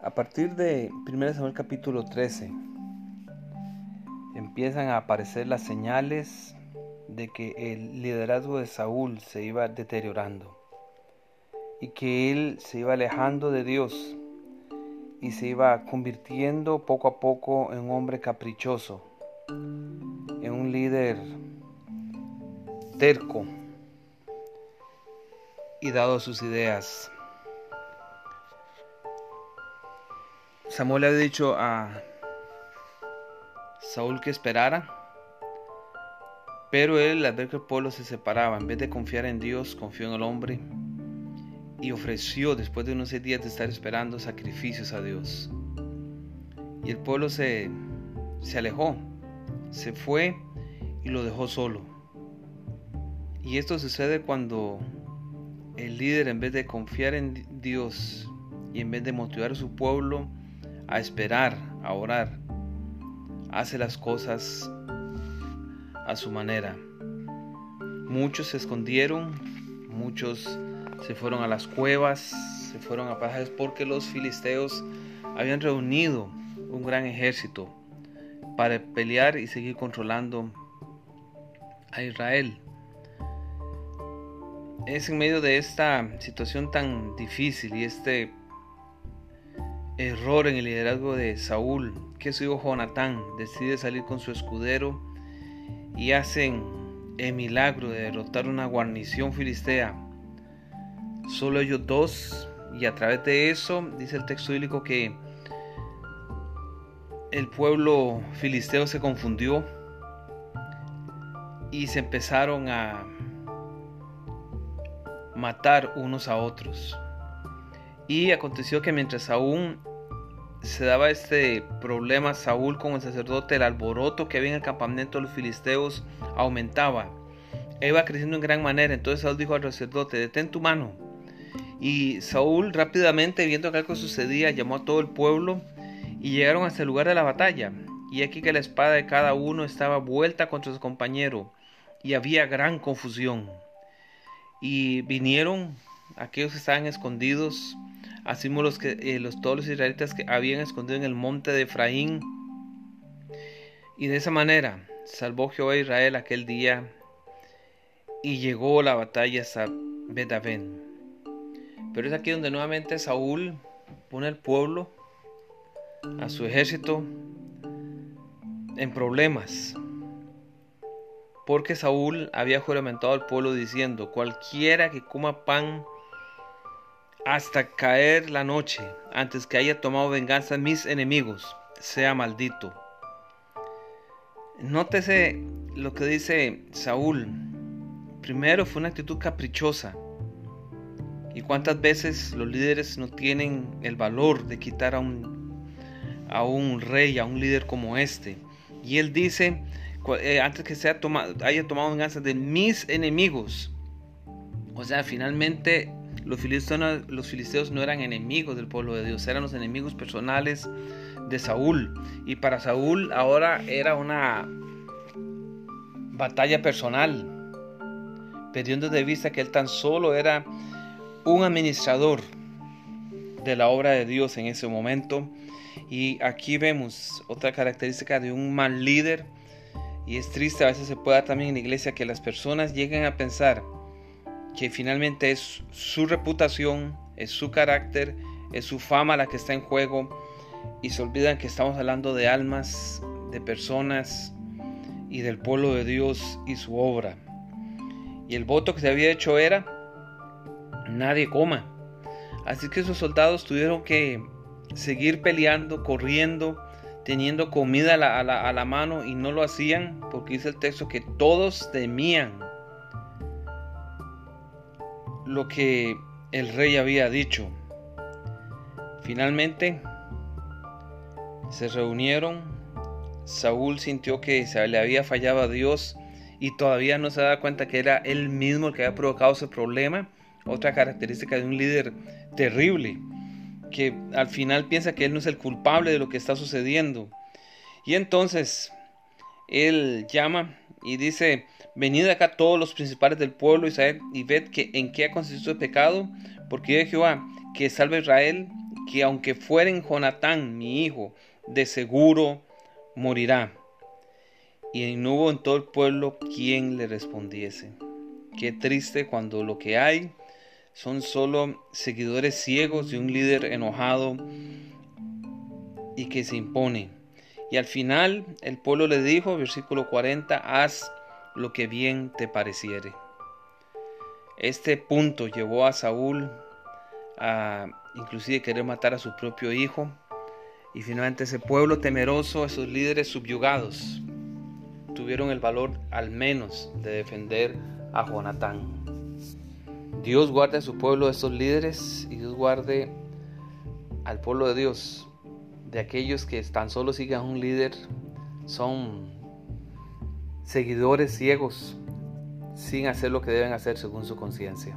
A partir de 1 Samuel capítulo 13 empiezan a aparecer las señales de que el liderazgo de Saúl se iba deteriorando y que él se iba alejando de Dios y se iba convirtiendo poco a poco en un hombre caprichoso, en un líder terco y dado sus ideas. Samuel había dicho a Saúl que esperara, pero él al ver que el pueblo se separaba, en vez de confiar en Dios, confió en el hombre y ofreció, después de unos seis días de estar esperando, sacrificios a Dios. Y el pueblo se, se alejó, se fue y lo dejó solo. Y esto sucede cuando el líder, en vez de confiar en Dios y en vez de motivar a su pueblo, a esperar, a orar. Hace las cosas a su manera. Muchos se escondieron, muchos se fueron a las cuevas, se fueron a pasajes porque los filisteos habían reunido un gran ejército para pelear y seguir controlando a Israel. Es en medio de esta situación tan difícil y este error en el liderazgo de Saúl, que su hijo Jonatán decide salir con su escudero y hacen el milagro de derrotar una guarnición filistea. Solo ellos dos, y a través de eso, dice el texto bíblico que el pueblo filisteo se confundió y se empezaron a matar unos a otros. Y aconteció que mientras aún se daba este problema Saúl con el sacerdote, el alboroto que había en el campamento de los filisteos aumentaba. Iba creciendo en gran manera. Entonces Saúl dijo al sacerdote, detén tu mano. Y Saúl rápidamente, viendo que algo sucedía, llamó a todo el pueblo y llegaron hasta el lugar de la batalla. Y aquí que la espada de cada uno estaba vuelta contra su compañero y había gran confusión. Y vinieron aquellos que estaban escondidos así como los que eh, los, todos los israelitas que habían escondido en el monte de Efraín. Y de esa manera salvó Jehová a Israel aquel día y llegó la batalla hasta Betavén. Pero es aquí donde nuevamente Saúl pone al pueblo, a su ejército, en problemas. Porque Saúl había juramentado al pueblo diciendo, cualquiera que coma pan hasta caer la noche, antes que haya tomado venganza mis enemigos, sea maldito. Nótese lo que dice Saúl. Primero fue una actitud caprichosa. ¿Y cuántas veces los líderes no tienen el valor de quitar a un, a un rey, a un líder como este? Y él dice, eh, antes que sea haya tomado venganza de mis enemigos. O sea, finalmente los filisteos, no eran enemigos del pueblo de Dios, eran los enemigos personales de Saúl. Y para Saúl ahora era una batalla personal, perdiendo de vista que él tan solo era un administrador de la obra de Dios en ese momento. Y aquí vemos otra característica de un mal líder. Y es triste, a veces se puede dar también en la iglesia que las personas lleguen a pensar que finalmente es su reputación, es su carácter, es su fama la que está en juego y se olvidan que estamos hablando de almas, de personas y del pueblo de Dios y su obra. Y el voto que se había hecho era, nadie coma. Así que esos soldados tuvieron que seguir peleando, corriendo, teniendo comida a la, a la, mano y no lo hacían porque dice el texto que todos temían lo que el rey había dicho. Finalmente se reunieron, Saúl sintió que se le había fallado a Dios y todavía no se da cuenta que era él mismo el que había provocado ese problema. Otra característica de un líder terrible, que al final piensa que él no es el culpable de lo que está sucediendo. Y entonces él llama y dice, venid acá todos los principales del pueblo Israel y ved que en qué ha consistido el pecado, porque yo Jehová que salve Israel, que aunque fueren Jonatán, mi hijo, de seguro morirá. Y no hubo en todo el pueblo quien le respondiese. Qué triste cuando lo que hay son solo seguidores ciegos de un líder enojado y que se impone. Y al final el pueblo le dijo, versículo 40, haz lo que bien te pareciere. Este punto llevó a Saúl a inclusive querer matar a su propio hijo. Y finalmente ese pueblo temeroso, esos líderes subyugados, tuvieron el valor al menos de defender a Jonatán. Dios guarde a su pueblo de estos líderes y Dios guarde al pueblo de Dios de aquellos que tan solo sigan a un líder, son seguidores ciegos sin hacer lo que deben hacer según su conciencia.